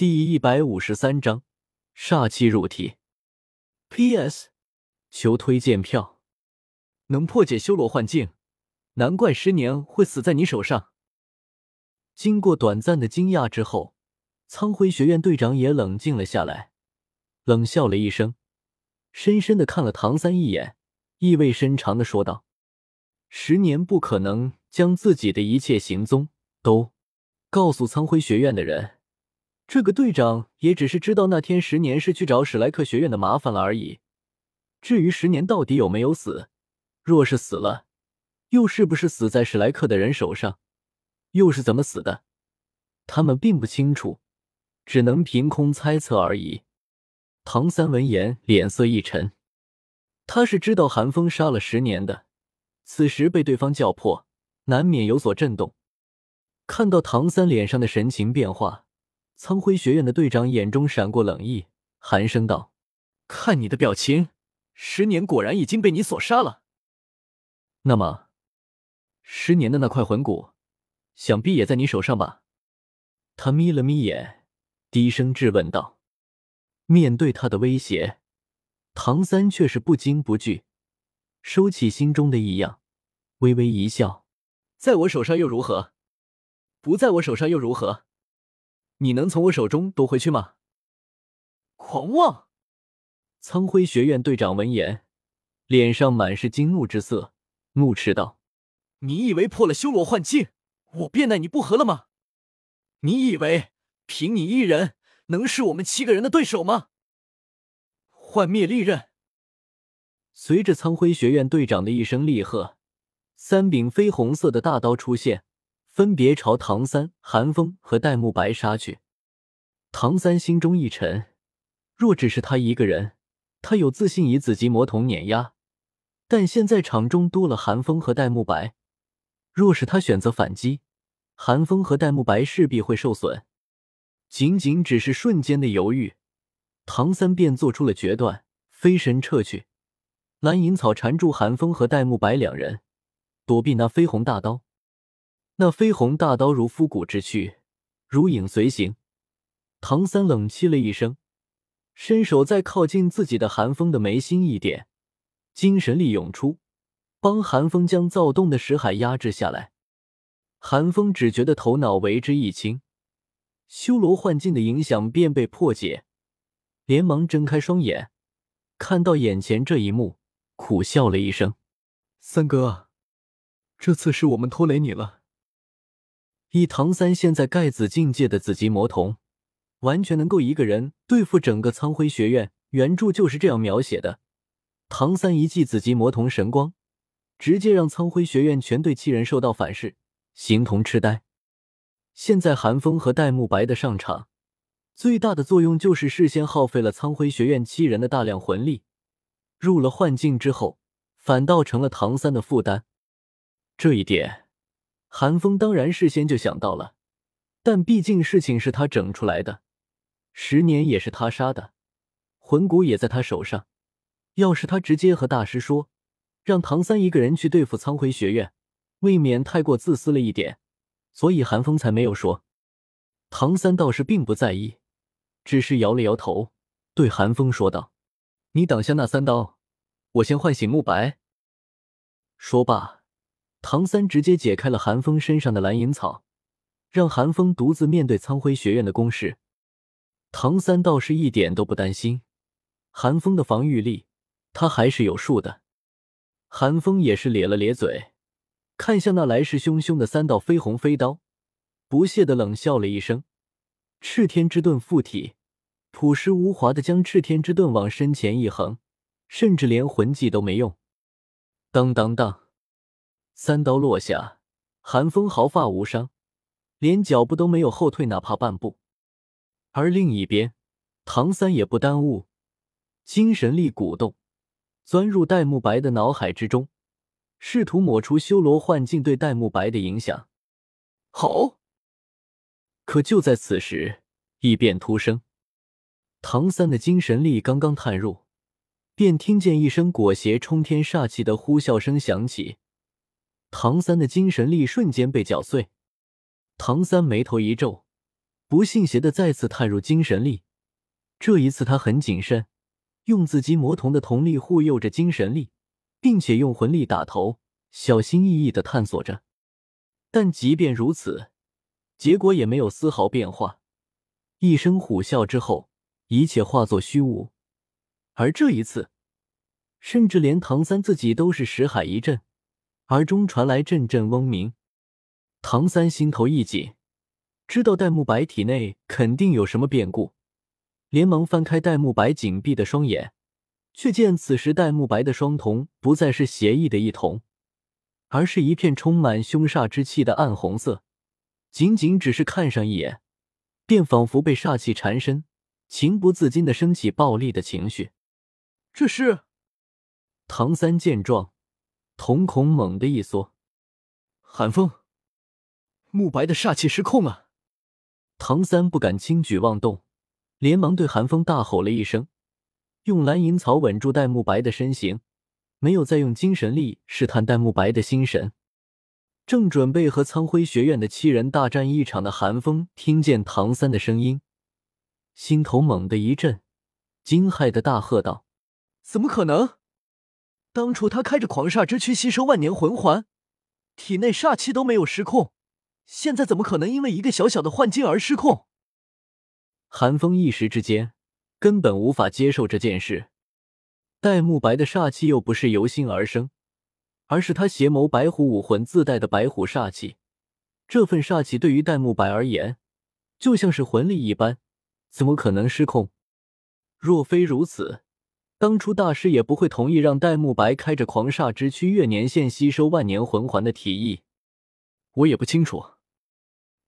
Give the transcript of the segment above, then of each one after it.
第一百五十三章煞气入体。P.S. 求推荐票，能破解修罗幻境，难怪十年会死在你手上。经过短暂的惊讶之后，苍辉学院队长也冷静了下来，冷笑了一声，深深的看了唐三一眼，意味深长的说道：“十年不可能将自己的一切行踪都告诉苍辉学院的人。”这个队长也只是知道那天十年是去找史莱克学院的麻烦了而已。至于十年到底有没有死，若是死了，又是不是死在史莱克的人手上，又是怎么死的，他们并不清楚，只能凭空猜测而已。唐三闻言，脸色一沉，他是知道韩风杀了十年的，此时被对方叫破，难免有所震动。看到唐三脸上的神情变化。苍辉学院的队长眼中闪过冷意，寒声道：“看你的表情，十年果然已经被你所杀了。那么，十年的那块魂骨，想必也在你手上吧？”他眯了眯眼，低声质问道。面对他的威胁，唐三却是不惊不惧，收起心中的异样，微微一笑：“在我手上又如何？不在我手上又如何？”你能从我手中夺回去吗？狂妄！苍辉学院队长闻言，脸上满是惊怒之色，怒斥道：“你以为破了修罗幻境，我便奈你不何了吗？你以为凭你一人能是我们七个人的对手吗？”幻灭利刃！随着苍辉学院队长的一声厉喝，三柄绯红色的大刀出现。分别朝唐三、韩风和戴沐白杀去。唐三心中一沉，若只是他一个人，他有自信以紫极魔瞳碾压。但现在场中多了韩风和戴沐白，若是他选择反击，韩风和戴沐白势必会受损。仅仅只是瞬间的犹豫，唐三便做出了决断，飞身撤去。蓝银草缠住韩风和戴沐白两人，躲避那绯红大刀。那绯红大刀如枯骨之躯，如影随形。唐三冷凄了一声，伸手在靠近自己的寒风的眉心一点，精神力涌出，帮寒风将躁动的石海压制下来。寒风只觉得头脑为之一清，修罗幻境的影响便被破解，连忙睁开双眼，看到眼前这一幕，苦笑了一声：“三哥，这次是我们拖累你了。”以唐三现在盖子境界的紫极魔瞳，完全能够一个人对付整个苍辉学院。原著就是这样描写的。唐三一记紫极魔瞳神光，直接让苍辉学院全队七人受到反噬，形同痴呆。现在寒风和戴沐白的上场，最大的作用就是事先耗费了苍辉学院七人的大量魂力。入了幻境之后，反倒成了唐三的负担。这一点。韩风当然事先就想到了，但毕竟事情是他整出来的，十年也是他杀的，魂骨也在他手上。要是他直接和大师说，让唐三一个人去对付苍辉学院，未免太过自私了一点，所以韩风才没有说。唐三倒是并不在意，只是摇了摇头，对韩风说道：“你挡下那三刀，我先唤醒慕白。”说罢。唐三直接解开了寒风身上的蓝银草，让寒风独自面对苍辉学院的攻势。唐三倒是一点都不担心寒风的防御力，他还是有数的。寒风也是咧了咧嘴，看向那来势汹汹的三道绯红飞刀，不屑的冷笑了一声，赤天之盾附体，朴实无华的将赤天之盾往身前一横，甚至连魂技都没用。当当当。三刀落下，寒风毫发无伤，连脚步都没有后退，哪怕半步。而另一边，唐三也不耽误，精神力鼓动，钻入戴沐白的脑海之中，试图抹除修罗幻境对戴沐白的影响。好！可就在此时，异变突生，唐三的精神力刚刚探入，便听见一声裹挟冲天煞气的呼啸声响起。唐三的精神力瞬间被搅碎，唐三眉头一皱，不信邪的再次探入精神力。这一次他很谨慎，用自己魔瞳的瞳力护佑着精神力，并且用魂力打头，小心翼翼的探索着。但即便如此，结果也没有丝毫变化。一声虎啸之后，一切化作虚无。而这一次，甚至连唐三自己都是识海一震，耳中传来阵阵嗡鸣。唐三心头一紧，知道戴沐白体内肯定有什么变故。连忙翻开戴沐白紧闭的双眼，却见此时戴沐白的双瞳不再是邪异的一瞳，而是一片充满凶煞之气的暗红色。仅仅只是看上一眼，便仿佛被煞气缠身，情不自禁的升起暴戾的情绪。这是唐三见状，瞳孔猛地一缩，寒风，沐白的煞气失控啊！唐三不敢轻举妄动。连忙对寒风大吼了一声，用蓝银草稳住戴沐白的身形，没有再用精神力试探戴沐白的心神。正准备和苍辉学院的七人大战一场的寒风，听见唐三的声音，心头猛地一震，惊骇的大喝道：“怎么可能？当初他开着狂煞之躯吸收万年魂环，体内煞气都没有失控，现在怎么可能因为一个小小的幻境而失控？”寒风一时之间根本无法接受这件事。戴沐白的煞气又不是由心而生，而是他邪眸白虎武魂自带的白虎煞气。这份煞气对于戴沐白而言，就像是魂力一般，怎么可能失控？若非如此，当初大师也不会同意让戴沐白开着狂煞之躯月年限吸收万年魂环的提议。我也不清楚，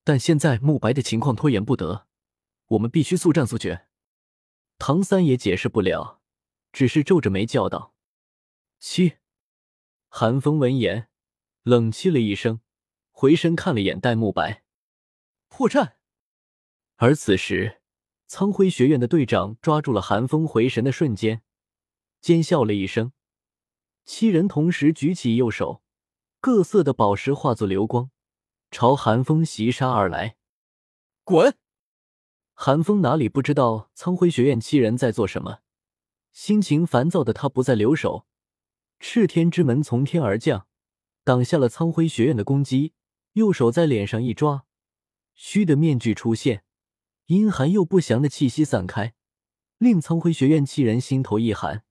但现在沐白的情况拖延不得。我们必须速战速决。唐三也解释不了，只是皱着眉叫道：“七。”寒风闻言冷气了一声，回身看了眼戴沐白，破绽。而此时，苍辉学院的队长抓住了寒风回神的瞬间，尖笑了一声。七人同时举起右手，各色的宝石化作流光，朝寒风袭杀而来。滚！寒风哪里不知道苍辉学院七人在做什么，心情烦躁的他不再留手，赤天之门从天而降，挡下了苍辉学院的攻击。右手在脸上一抓，虚的面具出现，阴寒又不祥的气息散开，令苍辉学院七人心头一寒。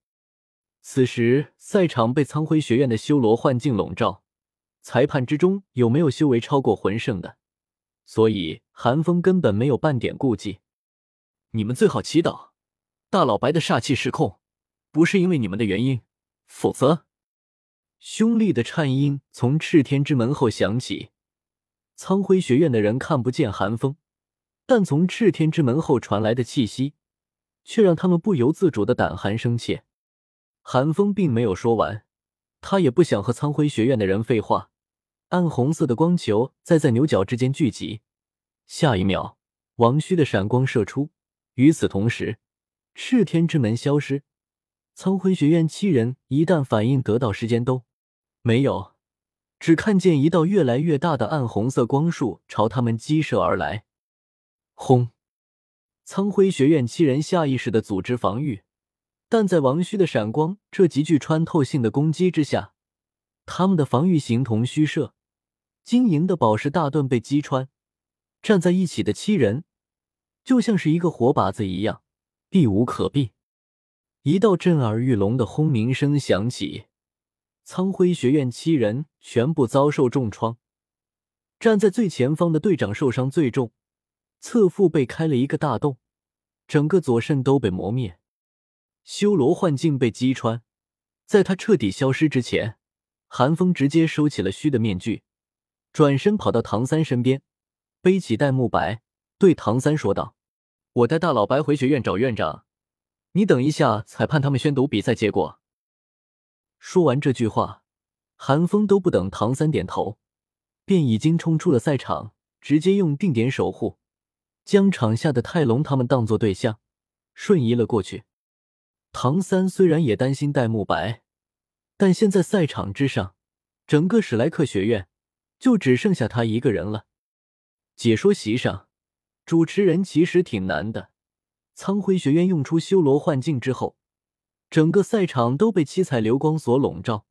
此时赛场被苍辉学院的修罗幻境笼罩，裁判之中有没有修为超过魂圣的？所以寒风根本没有半点顾忌，你们最好祈祷大老白的煞气失控，不是因为你们的原因，否则……凶厉的颤音从赤天之门后响起。苍辉学院的人看不见寒风，但从赤天之门后传来的气息，却让他们不由自主的胆寒生怯。寒风并没有说完，他也不想和苍辉学院的人废话。暗红色的光球在在牛角之间聚集，下一秒，王虚的闪光射出。与此同时，赤天之门消失。苍辉学院七人一旦反应得到，时间都没有，只看见一道越来越大的暗红色光束朝他们激射而来。轰！苍辉学院七人下意识的组织防御，但在王虚的闪光这极具穿透性的攻击之下，他们的防御形同虚设。晶莹的宝石大盾被击穿，站在一起的七人就像是一个活靶子一样，避无可避。一道震耳欲聋的轰鸣声响起，苍辉学院七人全部遭受重创。站在最前方的队长受伤最重，侧腹被开了一个大洞，整个左肾都被磨灭。修罗幻境被击穿，在他彻底消失之前，寒风直接收起了虚的面具。转身跑到唐三身边，背起戴沐白，对唐三说道：“我带大老白回学院找院长，你等一下裁判他们宣读比赛结果。”说完这句话，韩风都不等唐三点头，便已经冲出了赛场，直接用定点守护，将场下的泰隆他们当做对象，瞬移了过去。唐三虽然也担心戴沐白，但现在赛场之上，整个史莱克学院。就只剩下他一个人了。解说席上，主持人其实挺难的。苍辉学院用出修罗幻境之后，整个赛场都被七彩流光所笼罩，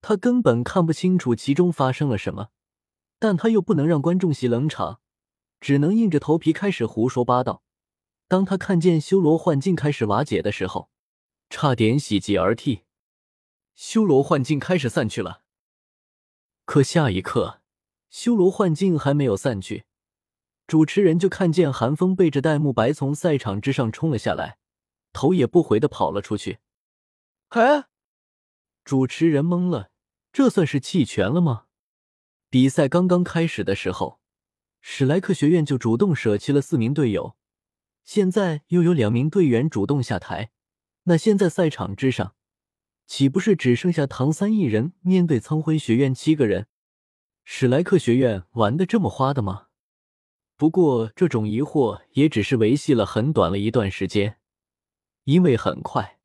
他根本看不清楚其中发生了什么。但他又不能让观众席冷场，只能硬着头皮开始胡说八道。当他看见修罗幻境开始瓦解的时候，差点喜极而泣。修罗幻境开始散去了，可下一刻，修罗幻境还没有散去，主持人就看见韩风背着戴沐白从赛场之上冲了下来，头也不回的跑了出去。哎，主持人懵了，这算是弃权了吗？比赛刚刚开始的时候，史莱克学院就主动舍弃了四名队友。现在又有两名队员主动下台，那现在赛场之上，岂不是只剩下唐三一人面对苍辉学院七个人？史莱克学院玩的这么花的吗？不过这种疑惑也只是维系了很短了一段时间，因为很快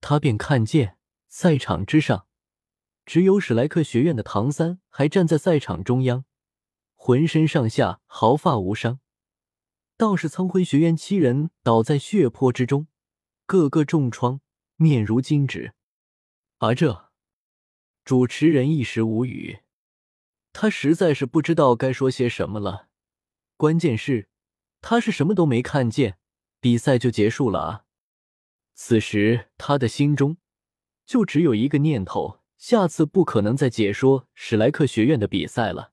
他便看见赛场之上，只有史莱克学院的唐三还站在赛场中央，浑身上下毫发无伤。倒是苍辉学院七人倒在血泊之中，个个重创，面如金纸。而这主持人一时无语，他实在是不知道该说些什么了。关键是，他是什么都没看见，比赛就结束了啊！此时他的心中就只有一个念头：下次不可能再解说史莱克学院的比赛了。